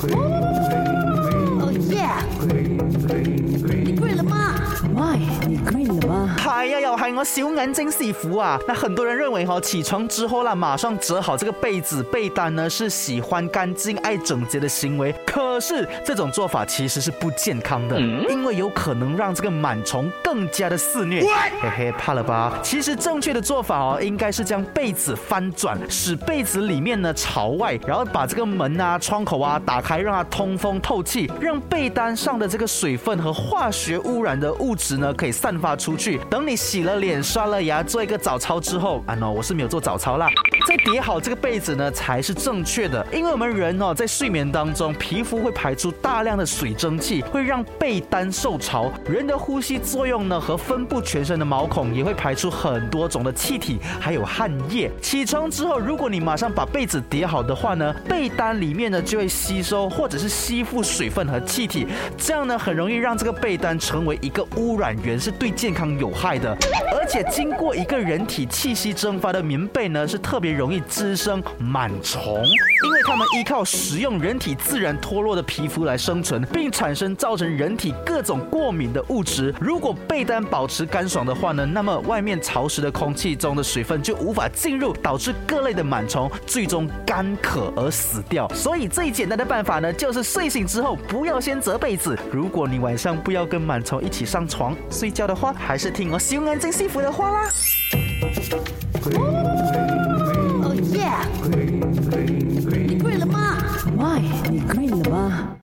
哦耶！你了吗 m 你了吗？系啊，又系我小眼睛洗服啊。那很多人认为哈，起床之后啦，马上折好这个被子、被单呢，是喜欢干净、爱整洁的行为。可是这种做法其实是不健康的，因为有可能让这个螨虫更加的肆虐。嘿嘿，怕了吧？其实正确的做法哦，应该是将被子翻转，使被子里面呢朝外，然后把这个门啊、窗口啊打开，让它通风透气，让被单上的这个水分和化学污染的物质呢可以散发出去。等你洗了脸、刷了牙、做一个早操之后，啊 no，我是没有做早操啦。再叠好这个被子呢才是正确的，因为我们人哦在睡眠当中皮肤。会排出大量的水蒸气，会让被单受潮。人的呼吸作用呢，和分布全身的毛孔也会排出很多种的气体，还有汗液。起床之后，如果你马上把被子叠好的话呢，被单里面呢就会吸收或者是吸附水分和气体，这样呢很容易让这个被单成为一个污染源，是对健康有害的。而且经过一个人体气息蒸发的棉被呢，是特别容易滋生螨虫，因为它们依靠食用人体自然脱落。的皮肤来生存，并产生造成人体各种过敏的物质。如果被单保持干爽的话呢，那么外面潮湿的空气中的水分就无法进入，导致各类的螨虫最终干渴而死掉。所以最简单的办法呢，就是睡醒之后不要先折被子。如果你晚上不要跟螨虫一起上床睡觉的话，还是听我心安真幸福的话啦。